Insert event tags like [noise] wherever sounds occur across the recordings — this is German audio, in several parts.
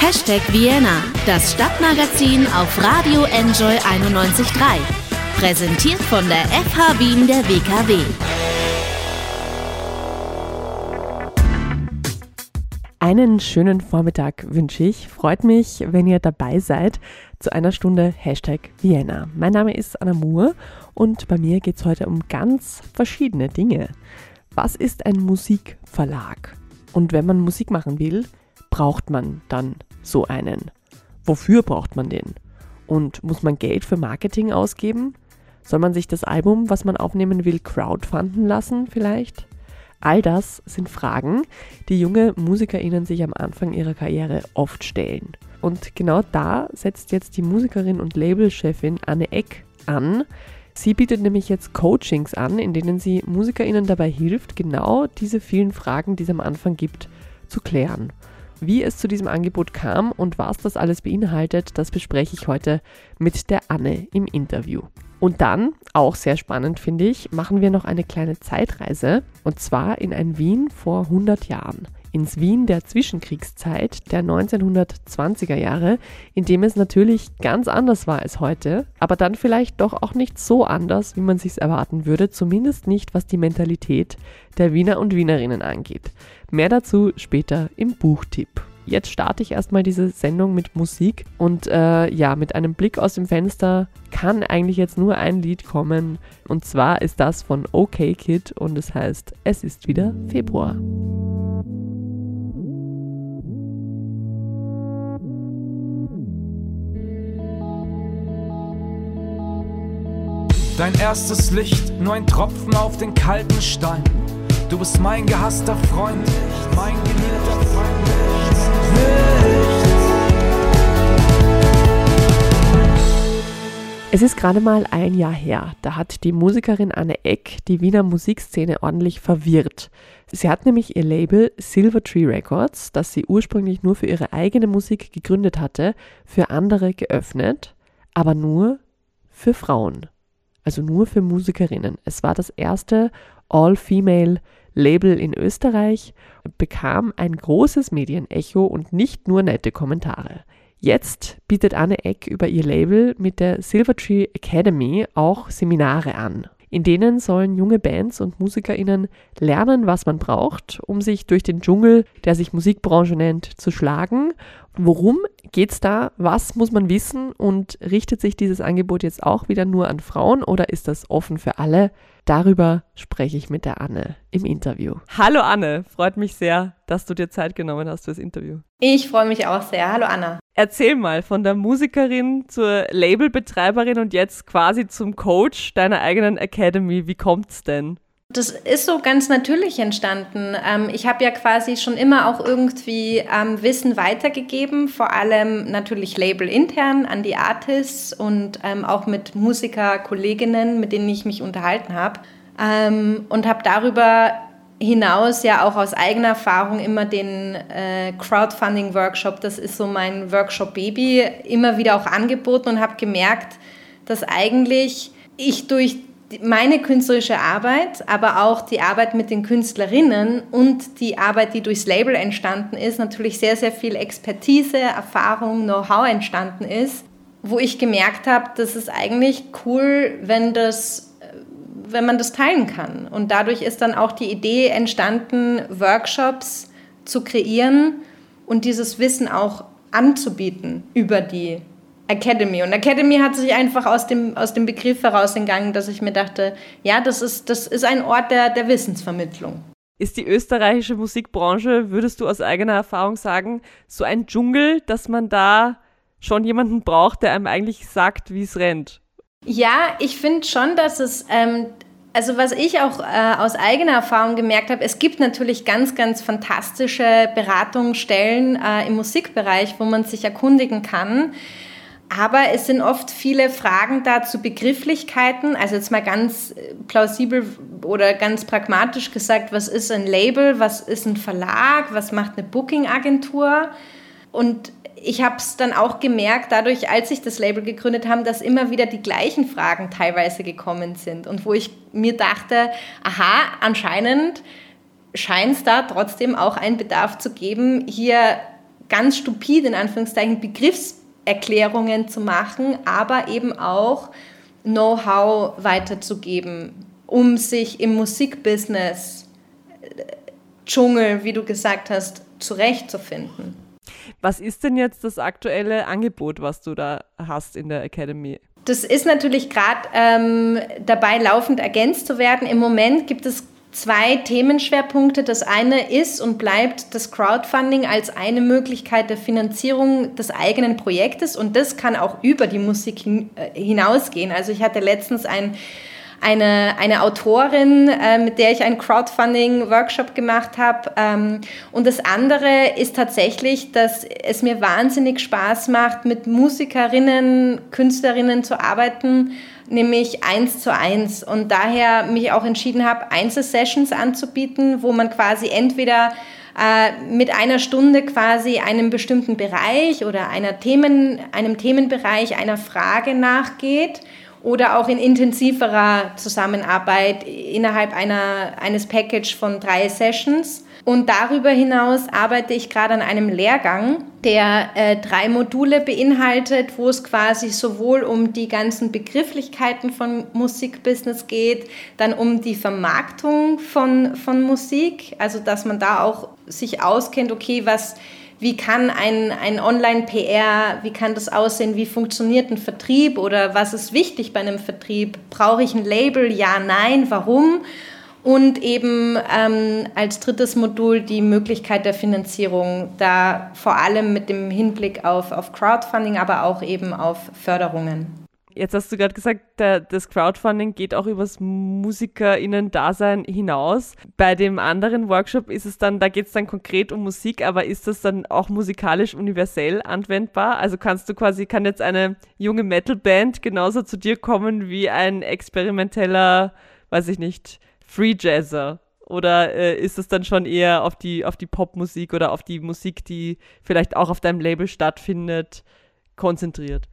Hashtag Vienna, das Stadtmagazin auf Radio Enjoy 91.3. Präsentiert von der FH Wien der WKW. Einen schönen Vormittag wünsche ich. Freut mich, wenn ihr dabei seid zu einer Stunde Hashtag Vienna. Mein Name ist Anna Moore und bei mir geht es heute um ganz verschiedene Dinge. Was ist ein Musikverlag? Und wenn man Musik machen will, braucht man dann so einen? Wofür braucht man den? Und muss man Geld für Marketing ausgeben? Soll man sich das Album, was man aufnehmen will, crowdfunden lassen vielleicht? All das sind Fragen, die junge MusikerInnen sich am Anfang ihrer Karriere oft stellen. Und genau da setzt jetzt die Musikerin und Labelchefin Anne Eck an. Sie bietet nämlich jetzt Coachings an, in denen sie MusikerInnen dabei hilft, genau diese vielen Fragen, die es am Anfang gibt, zu klären. Wie es zu diesem Angebot kam und was das alles beinhaltet, das bespreche ich heute mit der Anne im Interview. Und dann, auch sehr spannend finde ich, machen wir noch eine kleine Zeitreise und zwar in ein Wien vor 100 Jahren. Ins Wien der Zwischenkriegszeit der 1920er Jahre, in dem es natürlich ganz anders war als heute, aber dann vielleicht doch auch nicht so anders, wie man sich erwarten würde, zumindest nicht was die Mentalität der Wiener und Wienerinnen angeht. Mehr dazu später im Buchtipp. Jetzt starte ich erstmal diese Sendung mit Musik und äh, ja, mit einem Blick aus dem Fenster kann eigentlich jetzt nur ein Lied kommen und zwar ist das von OK Kid und es heißt Es ist wieder Februar. Dein erstes Licht, nur ein Tropfen auf den kalten Stein. Du bist mein gehasster Freund, mein geliebter Freund. Es ist gerade mal ein Jahr her. Da hat die Musikerin Anne Eck die Wiener Musikszene ordentlich verwirrt. Sie hat nämlich ihr Label Silver Tree Records, das sie ursprünglich nur für ihre eigene Musik gegründet hatte, für andere geöffnet, aber nur für Frauen. Also nur für Musikerinnen. Es war das erste All-Female Label in Österreich, bekam ein großes Medienecho und nicht nur nette Kommentare. Jetzt bietet Anne Eck über ihr Label mit der Silvertree Academy auch Seminare an. In denen sollen junge Bands und MusikerInnen lernen, was man braucht, um sich durch den Dschungel, der sich Musikbranche nennt, zu schlagen. Worum geht es da? Was muss man wissen? Und richtet sich dieses Angebot jetzt auch wieder nur an Frauen oder ist das offen für alle? Darüber spreche ich mit der Anne im Interview. Hallo Anne, freut mich sehr, dass du dir Zeit genommen hast fürs Interview. Ich freue mich auch sehr. Hallo Anna. Erzähl mal von der Musikerin zur Labelbetreiberin und jetzt quasi zum Coach deiner eigenen Academy. Wie kommt's denn? Das ist so ganz natürlich entstanden. Ähm, ich habe ja quasi schon immer auch irgendwie ähm, Wissen weitergegeben, vor allem natürlich labelintern an die Artists und ähm, auch mit Musiker-Kolleginnen, mit denen ich mich unterhalten habe. und habe darüber hinaus ja auch aus eigener Erfahrung immer den äh, Crowdfunding-Workshop, das ist so mein Workshop-Baby, immer wieder auch angeboten und habe gemerkt, dass eigentlich ich durch meine künstlerische Arbeit, aber auch die Arbeit mit den Künstlerinnen und die Arbeit, die durchs Label entstanden ist, natürlich sehr, sehr viel Expertise, Erfahrung, Know-how entstanden ist, wo ich gemerkt habe, das ist eigentlich cool, wenn das wenn man das teilen kann. Und dadurch ist dann auch die Idee entstanden, Workshops zu kreieren und dieses Wissen auch anzubieten über die Academy. Und Academy hat sich einfach aus dem, aus dem Begriff herausgegangen, dass ich mir dachte, ja, das ist, das ist ein Ort der, der Wissensvermittlung. Ist die österreichische Musikbranche, würdest du aus eigener Erfahrung sagen, so ein Dschungel, dass man da schon jemanden braucht, der einem eigentlich sagt, wie es rennt? Ja, ich finde schon, dass es, ähm, also was ich auch äh, aus eigener Erfahrung gemerkt habe, es gibt natürlich ganz, ganz fantastische Beratungsstellen äh, im Musikbereich, wo man sich erkundigen kann. Aber es sind oft viele Fragen da zu Begrifflichkeiten. Also jetzt mal ganz äh, plausibel oder ganz pragmatisch gesagt, was ist ein Label, was ist ein Verlag, was macht eine Booking-Agentur? Und ich habe es dann auch gemerkt, dadurch, als ich das Label gegründet habe, dass immer wieder die gleichen Fragen teilweise gekommen sind. Und wo ich mir dachte, aha, anscheinend scheint es da trotzdem auch einen Bedarf zu geben, hier ganz stupid in Anführungszeichen Begriffserklärungen zu machen, aber eben auch Know-how weiterzugeben, um sich im Musikbusiness äh, Dschungel, wie du gesagt hast, zurechtzufinden. Was ist denn jetzt das aktuelle Angebot, was du da hast in der Academy? Das ist natürlich gerade ähm, dabei, laufend ergänzt zu werden. Im Moment gibt es zwei Themenschwerpunkte. Das eine ist und bleibt das Crowdfunding als eine Möglichkeit der Finanzierung des eigenen Projektes und das kann auch über die Musik äh, hinausgehen. Also ich hatte letztens ein eine, eine Autorin, äh, mit der ich einen Crowdfunding-Workshop gemacht habe. Ähm, und das andere ist tatsächlich, dass es mir wahnsinnig Spaß macht, mit Musikerinnen, Künstlerinnen zu arbeiten, nämlich eins zu eins. Und daher mich auch entschieden habe, Einzelsessions anzubieten, wo man quasi entweder äh, mit einer Stunde quasi einem bestimmten Bereich oder einer Themen, einem Themenbereich, einer Frage nachgeht oder auch in intensiverer Zusammenarbeit innerhalb einer, eines Package von drei Sessions. Und darüber hinaus arbeite ich gerade an einem Lehrgang, der äh, drei Module beinhaltet, wo es quasi sowohl um die ganzen Begrifflichkeiten von Musikbusiness geht, dann um die Vermarktung von, von Musik, also dass man da auch sich auskennt, okay, was wie kann ein, ein Online-PR, wie kann das aussehen, wie funktioniert ein Vertrieb oder was ist wichtig bei einem Vertrieb? Brauche ich ein Label? Ja, nein, warum? Und eben ähm, als drittes Modul die Möglichkeit der Finanzierung, da vor allem mit dem Hinblick auf, auf Crowdfunding, aber auch eben auf Förderungen. Jetzt hast du gerade gesagt, der, das Crowdfunding geht auch übers MusikerInnen-Dasein hinaus. Bei dem anderen Workshop ist es dann, da geht es dann konkret um Musik, aber ist das dann auch musikalisch universell anwendbar? Also kannst du quasi, kann jetzt eine junge Metalband genauso zu dir kommen wie ein experimenteller, weiß ich nicht, Free Jazzer? Oder äh, ist es dann schon eher auf die, auf die Popmusik oder auf die Musik, die vielleicht auch auf deinem Label stattfindet, konzentriert?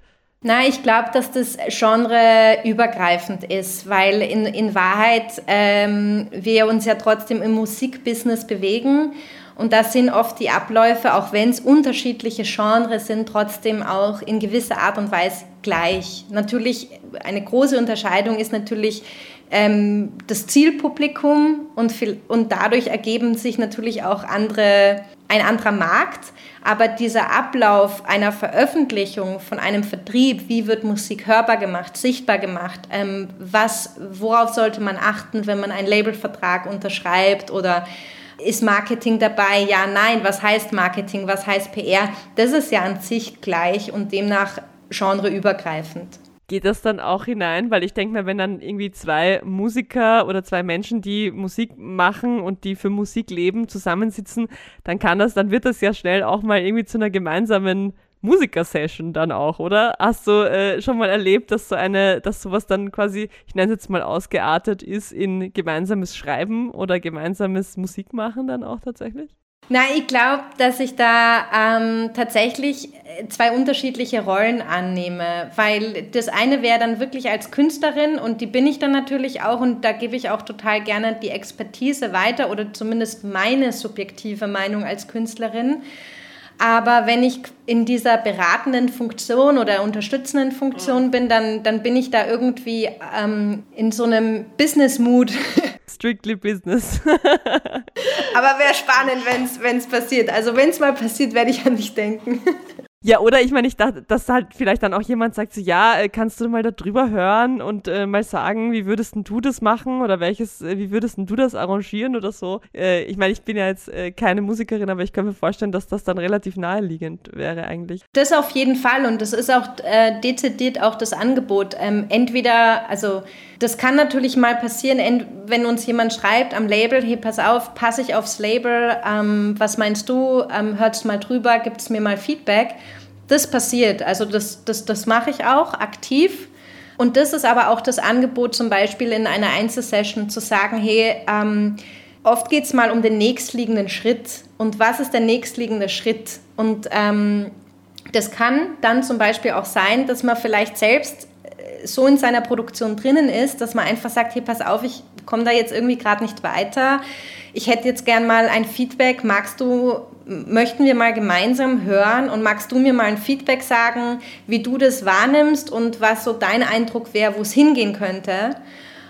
Na, ich glaube, dass das Genre übergreifend ist, weil in, in Wahrheit ähm, wir uns ja trotzdem im Musikbusiness bewegen und das sind oft die Abläufe, auch wenn es unterschiedliche Genres sind, trotzdem auch in gewisser Art und Weise gleich. Natürlich, eine große Unterscheidung ist natürlich ähm, das Zielpublikum und, viel, und dadurch ergeben sich natürlich auch andere, ein anderer Markt. Aber dieser Ablauf einer Veröffentlichung von einem Vertrieb, wie wird Musik hörbar gemacht, sichtbar gemacht, ähm, was, worauf sollte man achten, wenn man einen Labelvertrag unterschreibt oder ist Marketing dabei? Ja, nein. Was heißt Marketing? Was heißt PR? Das ist ja an sich gleich und demnach genreübergreifend geht das dann auch hinein? Weil ich denke mir, wenn dann irgendwie zwei Musiker oder zwei Menschen, die Musik machen und die für Musik leben, zusammensitzen, dann kann das, dann wird das ja schnell auch mal irgendwie zu einer gemeinsamen Musikersession dann auch, oder? Hast du äh, schon mal erlebt, dass so eine, dass sowas dann quasi, ich nenne es jetzt mal ausgeartet ist in gemeinsames Schreiben oder gemeinsames Musikmachen dann auch tatsächlich? Nein, ich glaube, dass ich da ähm, tatsächlich äh, zwei unterschiedliche Rollen annehme, weil das eine wäre dann wirklich als Künstlerin und die bin ich dann natürlich auch und da gebe ich auch total gerne die Expertise weiter oder zumindest meine subjektive Meinung als Künstlerin. Aber wenn ich in dieser beratenden Funktion oder unterstützenden Funktion bin, dann, dann bin ich da irgendwie ähm, in so einem Business-Mood. [laughs] Strictly Business. Aber wäre spannend, [laughs] wenn es passiert. Also wenn es mal passiert, werde ich an dich denken. [laughs] Ja, oder ich meine, ich dachte, dass halt vielleicht dann auch jemand sagt, so, ja, äh, kannst du mal da drüber hören und äh, mal sagen, wie würdest du das machen oder welches, äh, wie würdest du das arrangieren oder so? Äh, ich meine, ich bin ja jetzt äh, keine Musikerin, aber ich kann mir vorstellen, dass das dann relativ naheliegend wäre eigentlich. Das auf jeden Fall und das ist auch äh, dezidiert auch das Angebot. Ähm, entweder, also das kann natürlich mal passieren, wenn uns jemand schreibt am Label, hey, pass auf, passe ich aufs Label, ähm, was meinst du, ähm, hörst mal drüber, gibt es mir mal Feedback das passiert. Also das, das, das mache ich auch aktiv. Und das ist aber auch das Angebot, zum Beispiel in einer Einzelsession zu sagen, hey, ähm, oft geht es mal um den nächstliegenden Schritt. Und was ist der nächstliegende Schritt? Und ähm, das kann dann zum Beispiel auch sein, dass man vielleicht selbst äh, so in seiner Produktion drinnen ist, dass man einfach sagt, hey, pass auf, ich komme da jetzt irgendwie gerade nicht weiter. Ich hätte jetzt gern mal ein Feedback. Magst du möchten wir mal gemeinsam hören und magst du mir mal ein Feedback sagen, wie du das wahrnimmst und was so dein Eindruck wäre, wo es hingehen könnte.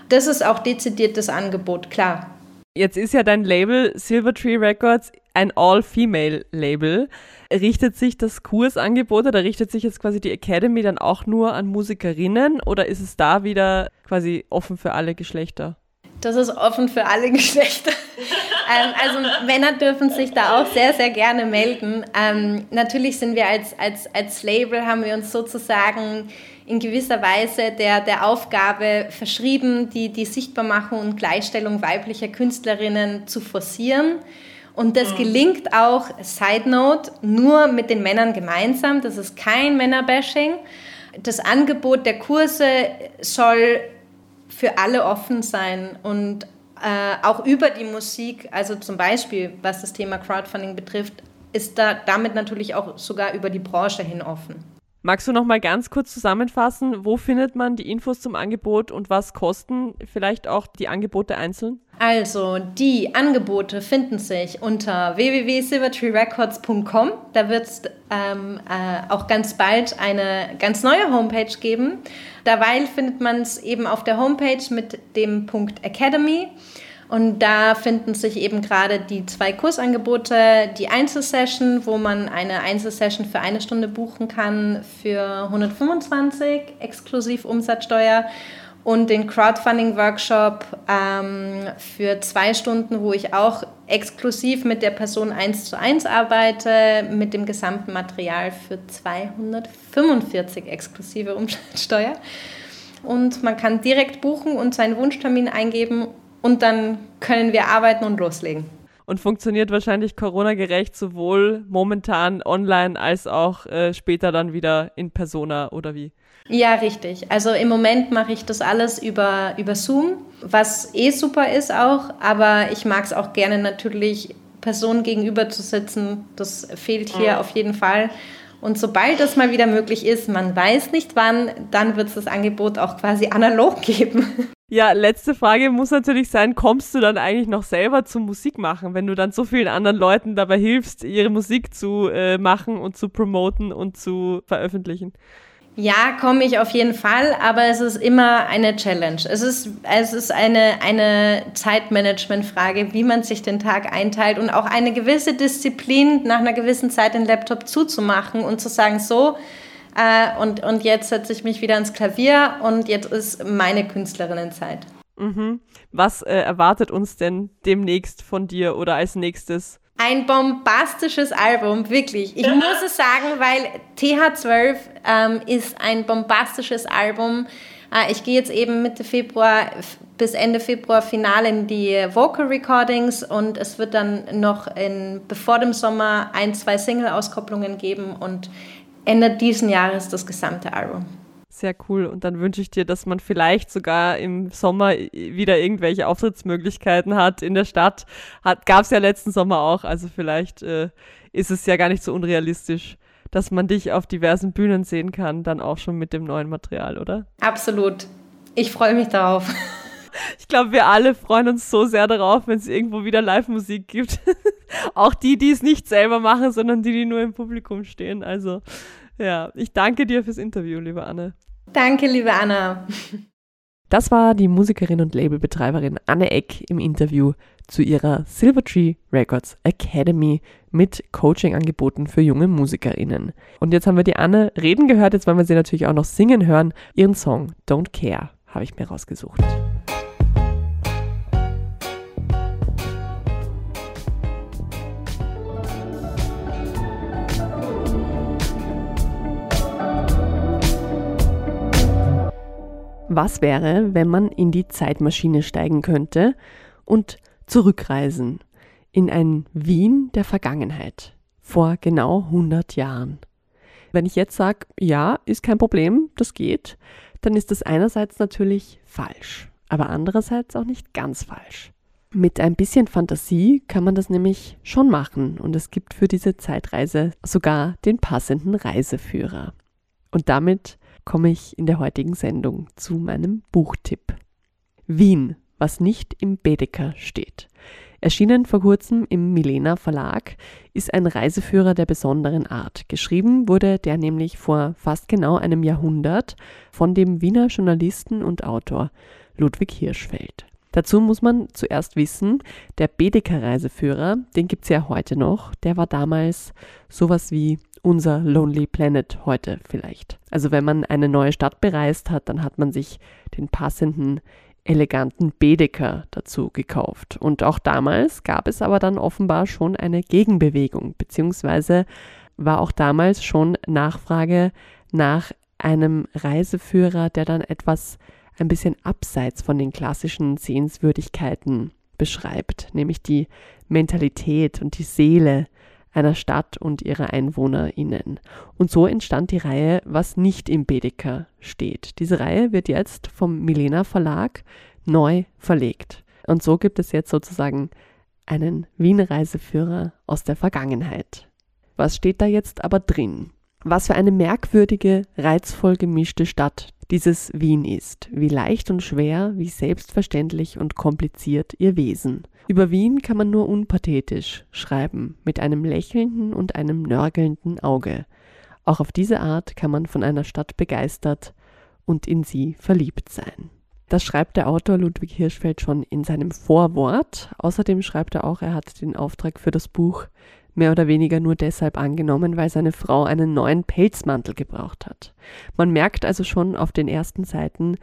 Das ist auch dezidiert das Angebot, klar. Jetzt ist ja dein Label Silvertree Records ein All-Female-Label. Richtet sich das Kursangebot oder richtet sich jetzt quasi die Academy dann auch nur an Musikerinnen oder ist es da wieder quasi offen für alle Geschlechter? Das ist offen für alle [laughs] Geschlechter. ähm, also Männer dürfen sich da auch sehr, sehr gerne melden. Ähm, natürlich sind wir als, als, als Label, haben wir uns sozusagen in gewisser Weise der, der Aufgabe verschrieben, die, die Sichtbarmachung und Gleichstellung weiblicher Künstlerinnen zu forcieren. Und das mhm. gelingt auch, Side Note, nur mit den Männern gemeinsam. Das ist kein Männerbashing. Das Angebot der Kurse soll für alle offen sein und äh, auch über die Musik, also zum Beispiel was das Thema Crowdfunding betrifft, ist da damit natürlich auch sogar über die Branche hin offen. Magst du noch mal ganz kurz zusammenfassen, wo findet man die Infos zum Angebot und was kosten vielleicht auch die Angebote einzeln? Also, die Angebote finden sich unter www.silvertreerecords.com. Da wird es ähm, äh, auch ganz bald eine ganz neue Homepage geben. Derweil findet man es eben auf der Homepage mit dem Punkt Academy. Und da finden sich eben gerade die zwei Kursangebote, die Einzelsession, wo man eine Einzelsession für eine Stunde buchen kann für 125 exklusiv Umsatzsteuer und den Crowdfunding-Workshop ähm, für zwei Stunden, wo ich auch exklusiv mit der Person eins zu eins arbeite, mit dem gesamten Material für 245 exklusive Umsatzsteuer. Und man kann direkt buchen und seinen Wunschtermin eingeben und dann können wir arbeiten und loslegen. Und funktioniert wahrscheinlich Corona-gerecht sowohl momentan online als auch äh, später dann wieder in Persona oder wie? Ja, richtig. Also im Moment mache ich das alles über, über Zoom, was eh super ist auch, aber ich mag es auch gerne natürlich, Personen gegenüber zu sitzen. Das fehlt hier mhm. auf jeden Fall. Und sobald das mal wieder möglich ist, man weiß nicht wann, dann wird es das Angebot auch quasi analog geben. [laughs] Ja, letzte Frage muss natürlich sein, kommst du dann eigentlich noch selber zum Musik machen, wenn du dann so vielen anderen Leuten dabei hilfst, ihre Musik zu äh, machen und zu promoten und zu veröffentlichen? Ja, komme ich auf jeden Fall, aber es ist immer eine Challenge. Es ist, es ist eine, eine Zeitmanagement-Frage, wie man sich den Tag einteilt und auch eine gewisse Disziplin, nach einer gewissen Zeit den Laptop zuzumachen und zu sagen, so, äh, und, und jetzt setze ich mich wieder ans Klavier und jetzt ist meine Künstlerinnenzeit. Mhm. Was äh, erwartet uns denn demnächst von dir oder als nächstes? Ein bombastisches Album, wirklich. Ich muss es sagen, weil TH12 ähm, ist ein bombastisches Album. Äh, ich gehe jetzt eben Mitte Februar bis Ende Februar final in die Vocal Recordings und es wird dann noch in, bevor dem Sommer ein, zwei Single-Auskopplungen geben und Ende diesen Jahres das gesamte Album. Sehr cool. Und dann wünsche ich dir, dass man vielleicht sogar im Sommer wieder irgendwelche Auftrittsmöglichkeiten hat in der Stadt. Gab es ja letzten Sommer auch. Also vielleicht äh, ist es ja gar nicht so unrealistisch, dass man dich auf diversen Bühnen sehen kann, dann auch schon mit dem neuen Material, oder? Absolut. Ich freue mich darauf. [laughs] [laughs] Ich glaube, wir alle freuen uns so sehr darauf, wenn es irgendwo wieder Live-Musik gibt. [laughs] auch die, die es nicht selber machen, sondern die, die nur im Publikum stehen. Also ja, ich danke dir fürs Interview, liebe Anne. Danke, liebe Anna. Das war die Musikerin und Labelbetreiberin Anne Eck im Interview zu ihrer Silvertree Records Academy mit Coaching-Angeboten für junge Musikerinnen. Und jetzt haben wir die Anne reden gehört, jetzt wollen wir sie natürlich auch noch singen hören. Ihren Song Don't Care habe ich mir rausgesucht. Was wäre, wenn man in die Zeitmaschine steigen könnte und zurückreisen in ein Wien der Vergangenheit vor genau 100 Jahren? Wenn ich jetzt sage, ja, ist kein Problem, das geht, dann ist das einerseits natürlich falsch, aber andererseits auch nicht ganz falsch. Mit ein bisschen Fantasie kann man das nämlich schon machen und es gibt für diese Zeitreise sogar den passenden Reiseführer. Und damit komme ich in der heutigen Sendung zu meinem Buchtipp. Wien, was nicht im Baedeker steht. Erschienen vor kurzem im Milena Verlag ist ein Reiseführer der besonderen Art. Geschrieben wurde der nämlich vor fast genau einem Jahrhundert von dem Wiener Journalisten und Autor Ludwig Hirschfeld. Dazu muss man zuerst wissen, der Bedeker Reiseführer, den gibt es ja heute noch, der war damals sowas wie unser Lonely Planet heute vielleicht. Also wenn man eine neue Stadt bereist hat, dann hat man sich den passenden eleganten Bedeker dazu gekauft. Und auch damals gab es aber dann offenbar schon eine Gegenbewegung, beziehungsweise war auch damals schon Nachfrage nach einem Reiseführer, der dann etwas ein bisschen abseits von den klassischen Sehenswürdigkeiten beschreibt, nämlich die Mentalität und die Seele einer Stadt und ihrer EinwohnerInnen. Und so entstand die Reihe Was nicht im Baedeker steht. Diese Reihe wird jetzt vom Milena Verlag neu verlegt. Und so gibt es jetzt sozusagen einen Wien-Reiseführer aus der Vergangenheit. Was steht da jetzt aber drin? Was für eine merkwürdige, reizvoll gemischte Stadt dieses Wien ist, wie leicht und schwer, wie selbstverständlich und kompliziert ihr Wesen. Über Wien kann man nur unpathetisch schreiben, mit einem lächelnden und einem nörgelnden Auge. Auch auf diese Art kann man von einer Stadt begeistert und in sie verliebt sein. Das schreibt der Autor Ludwig Hirschfeld schon in seinem Vorwort. Außerdem schreibt er auch, er hat den Auftrag für das Buch mehr oder weniger nur deshalb angenommen, weil seine Frau einen neuen Pelzmantel gebraucht hat. Man merkt also schon auf den ersten Seiten,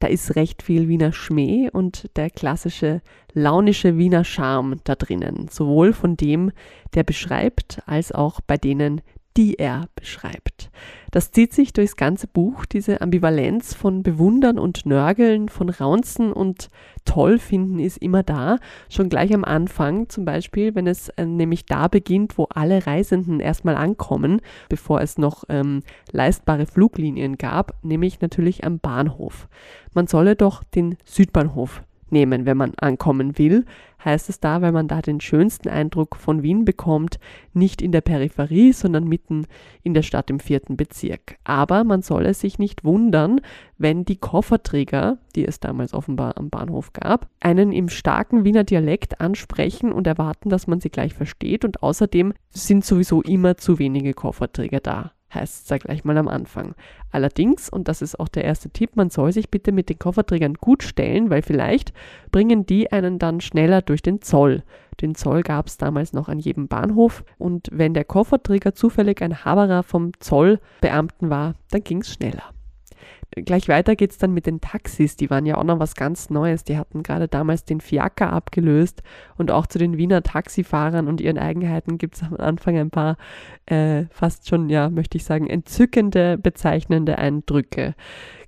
da ist recht viel Wiener Schmäh und der klassische launische Wiener Charme da drinnen, sowohl von dem, der beschreibt, als auch bei denen, die er beschreibt. Das zieht sich durchs ganze Buch, diese Ambivalenz von Bewundern und Nörgeln, von Raunzen und Tollfinden ist immer da. Schon gleich am Anfang, zum Beispiel, wenn es äh, nämlich da beginnt, wo alle Reisenden erstmal ankommen, bevor es noch ähm, leistbare Fluglinien gab, nämlich natürlich am Bahnhof. Man solle doch den Südbahnhof nehmen, wenn man ankommen will, heißt es da, weil man da den schönsten Eindruck von Wien bekommt, nicht in der Peripherie, sondern mitten in der Stadt im vierten Bezirk. Aber man solle sich nicht wundern, wenn die Kofferträger, die es damals offenbar am Bahnhof gab, einen im starken Wiener Dialekt ansprechen und erwarten, dass man sie gleich versteht und außerdem sind sowieso immer zu wenige Kofferträger da heißt es da gleich mal am Anfang. Allerdings, und das ist auch der erste Tipp, man soll sich bitte mit den Kofferträgern gut stellen, weil vielleicht bringen die einen dann schneller durch den Zoll. Den Zoll gab es damals noch an jedem Bahnhof und wenn der Kofferträger zufällig ein Haberer vom Zollbeamten war, dann ging es schneller gleich weiter geht es dann mit den Taxis. Die waren ja auch noch was ganz Neues. Die hatten gerade damals den Fiaker abgelöst und auch zu den Wiener Taxifahrern und ihren Eigenheiten gibt es am Anfang ein paar äh, fast schon, ja, möchte ich sagen, entzückende, bezeichnende Eindrücke.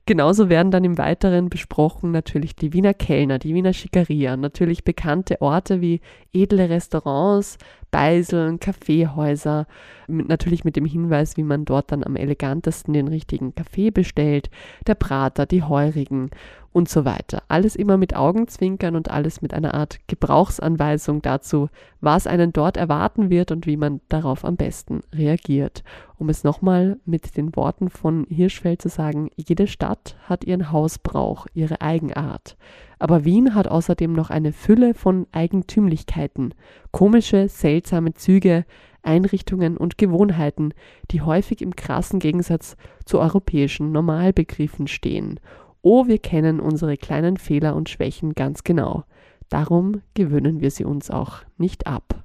Genauso werden dann im Weiteren besprochen natürlich die Wiener Kellner, die Wiener Schickeria, natürlich bekannte Orte wie edle Restaurants, Beiseln, Kaffeehäuser, mit, natürlich mit dem Hinweis, wie man dort dann am elegantesten den richtigen Kaffee bestellt, der Prater, die Heurigen und so weiter. Alles immer mit Augenzwinkern und alles mit einer Art Gebrauchsanweisung dazu, was einen dort erwarten wird und wie man darauf am besten reagiert. Um es nochmal mit den Worten von Hirschfeld zu sagen, jede Stadt hat ihren Hausbrauch, ihre Eigenart. Aber Wien hat außerdem noch eine Fülle von Eigentümlichkeiten, komische, seltsame Züge, Einrichtungen und Gewohnheiten, die häufig im krassen Gegensatz zu europäischen Normalbegriffen stehen. Oh, wir kennen unsere kleinen Fehler und Schwächen ganz genau. Darum gewöhnen wir sie uns auch nicht ab.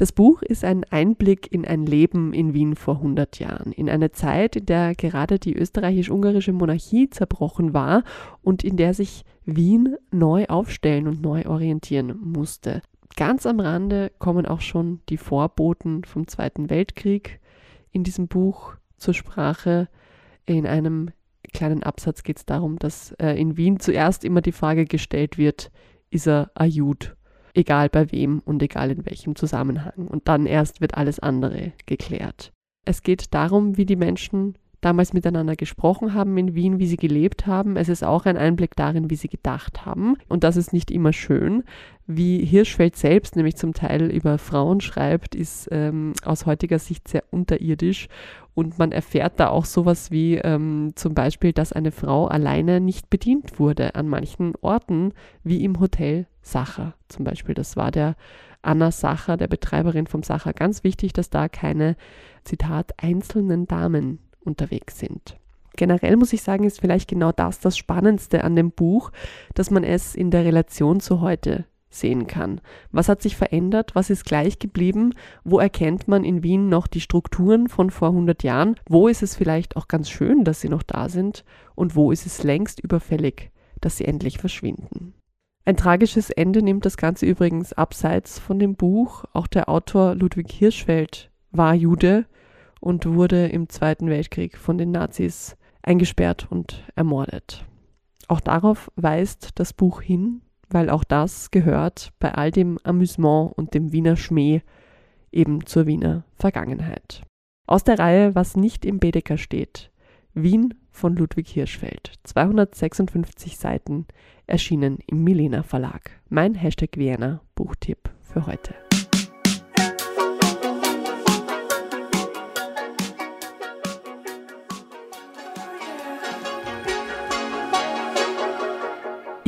Das Buch ist ein Einblick in ein Leben in Wien vor 100 Jahren, in eine Zeit, in der gerade die österreichisch-ungarische Monarchie zerbrochen war und in der sich Wien neu aufstellen und neu orientieren musste. Ganz am Rande kommen auch schon die Vorboten vom Zweiten Weltkrieg in diesem Buch zur Sprache. In einem kleinen Absatz geht es darum, dass äh, in Wien zuerst immer die Frage gestellt wird, ist er Ajud? Egal bei wem und egal in welchem Zusammenhang. Und dann erst wird alles andere geklärt. Es geht darum, wie die Menschen damals miteinander gesprochen haben in Wien, wie sie gelebt haben. Es ist auch ein Einblick darin, wie sie gedacht haben. Und das ist nicht immer schön. Wie Hirschfeld selbst nämlich zum Teil über Frauen schreibt, ist ähm, aus heutiger Sicht sehr unterirdisch. Und man erfährt da auch sowas wie ähm, zum Beispiel, dass eine Frau alleine nicht bedient wurde an manchen Orten, wie im Hotel Sacher zum Beispiel. Das war der Anna Sacher, der Betreiberin vom Sacher, ganz wichtig, dass da keine, Zitat, einzelnen Damen unterwegs sind. Generell muss ich sagen, ist vielleicht genau das das Spannendste an dem Buch, dass man es in der Relation zu heute sehen kann. Was hat sich verändert? Was ist gleich geblieben? Wo erkennt man in Wien noch die Strukturen von vor 100 Jahren? Wo ist es vielleicht auch ganz schön, dass sie noch da sind? Und wo ist es längst überfällig, dass sie endlich verschwinden? Ein tragisches Ende nimmt das Ganze übrigens abseits von dem Buch. Auch der Autor Ludwig Hirschfeld war Jude und wurde im Zweiten Weltkrieg von den Nazis eingesperrt und ermordet. Auch darauf weist das Buch hin, weil auch das gehört bei all dem Amüsement und dem Wiener Schmäh eben zur Wiener Vergangenheit. Aus der Reihe Was nicht im Bedecker steht. Wien von Ludwig Hirschfeld. 256 Seiten, erschienen im Milena Verlag. Mein Hashtag Vienna Buchtipp für heute.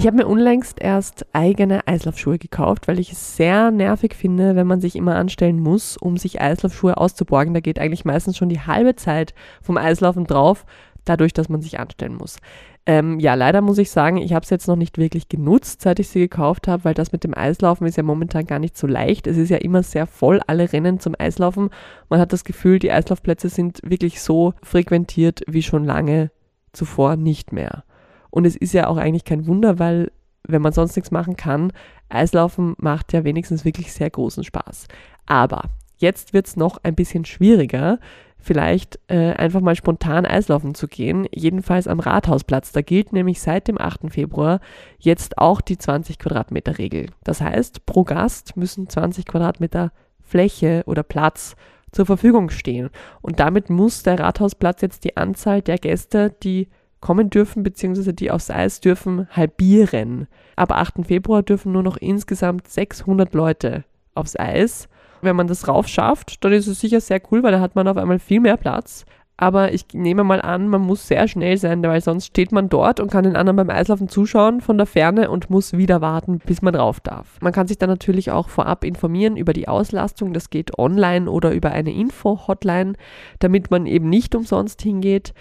Ich habe mir unlängst erst eigene Eislaufschuhe gekauft, weil ich es sehr nervig finde, wenn man sich immer anstellen muss, um sich Eislaufschuhe auszuborgen. Da geht eigentlich meistens schon die halbe Zeit vom Eislaufen drauf, dadurch, dass man sich anstellen muss. Ähm, ja, leider muss ich sagen, ich habe es jetzt noch nicht wirklich genutzt, seit ich sie gekauft habe, weil das mit dem Eislaufen ist ja momentan gar nicht so leicht. Es ist ja immer sehr voll, alle Rennen zum Eislaufen. Man hat das Gefühl, die Eislaufplätze sind wirklich so frequentiert wie schon lange zuvor nicht mehr. Und es ist ja auch eigentlich kein Wunder, weil wenn man sonst nichts machen kann, Eislaufen macht ja wenigstens wirklich sehr großen Spaß. Aber jetzt wird es noch ein bisschen schwieriger, vielleicht äh, einfach mal spontan Eislaufen zu gehen, jedenfalls am Rathausplatz. Da gilt nämlich seit dem 8. Februar jetzt auch die 20 Quadratmeter Regel. Das heißt, pro Gast müssen 20 Quadratmeter Fläche oder Platz zur Verfügung stehen. Und damit muss der Rathausplatz jetzt die Anzahl der Gäste, die kommen dürfen, beziehungsweise die aufs Eis dürfen, halbieren. Ab 8. Februar dürfen nur noch insgesamt 600 Leute aufs Eis. Wenn man das raufschafft, dann ist es sicher sehr cool, weil da hat man auf einmal viel mehr Platz. Aber ich nehme mal an, man muss sehr schnell sein, weil sonst steht man dort und kann den anderen beim Eislaufen zuschauen von der Ferne und muss wieder warten, bis man rauf darf. Man kann sich dann natürlich auch vorab informieren über die Auslastung. Das geht online oder über eine Info-Hotline, damit man eben nicht umsonst hingeht.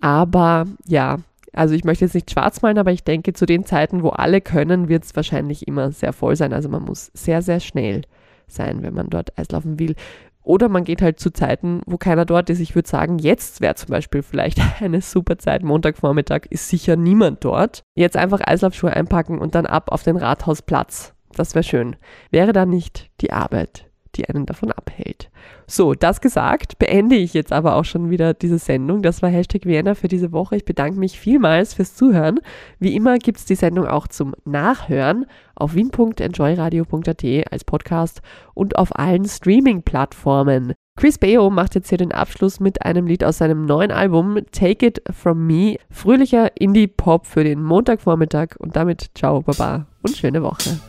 Aber ja, also ich möchte jetzt nicht schwarz malen, aber ich denke, zu den Zeiten, wo alle können, wird es wahrscheinlich immer sehr voll sein. Also man muss sehr, sehr schnell sein, wenn man dort Eislaufen will. Oder man geht halt zu Zeiten, wo keiner dort ist. Ich würde sagen, jetzt wäre zum Beispiel vielleicht [laughs] eine super Zeit. Montagvormittag ist sicher niemand dort. Jetzt einfach Eislaufschuhe einpacken und dann ab auf den Rathausplatz. Das wäre schön. Wäre da nicht die Arbeit die einen davon abhält. So, das gesagt, beende ich jetzt aber auch schon wieder diese Sendung. Das war Hashtag Vienna für diese Woche. Ich bedanke mich vielmals fürs Zuhören. Wie immer gibt es die Sendung auch zum Nachhören auf wien.enjoyradio.at als Podcast und auf allen Streaming-Plattformen. Chris Bayo macht jetzt hier den Abschluss mit einem Lied aus seinem neuen Album Take It From Me. Fröhlicher Indie-Pop für den Montagvormittag und damit ciao, baba und schöne Woche.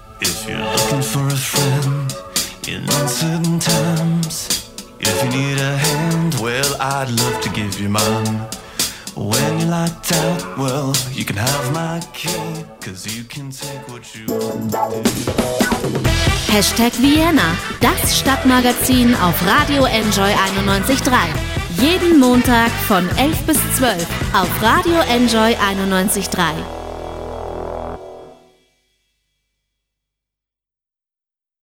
In uncertain times. If you need a hand, well, I'd love to give you mine. When you're locked out, well, you can have my key, cause you can take what you want. Hashtag Vienna, das Stadtmagazin auf Radio Enjoy 91.3. Jeden Montag von 11 bis 12 auf Radio Enjoy 91.3.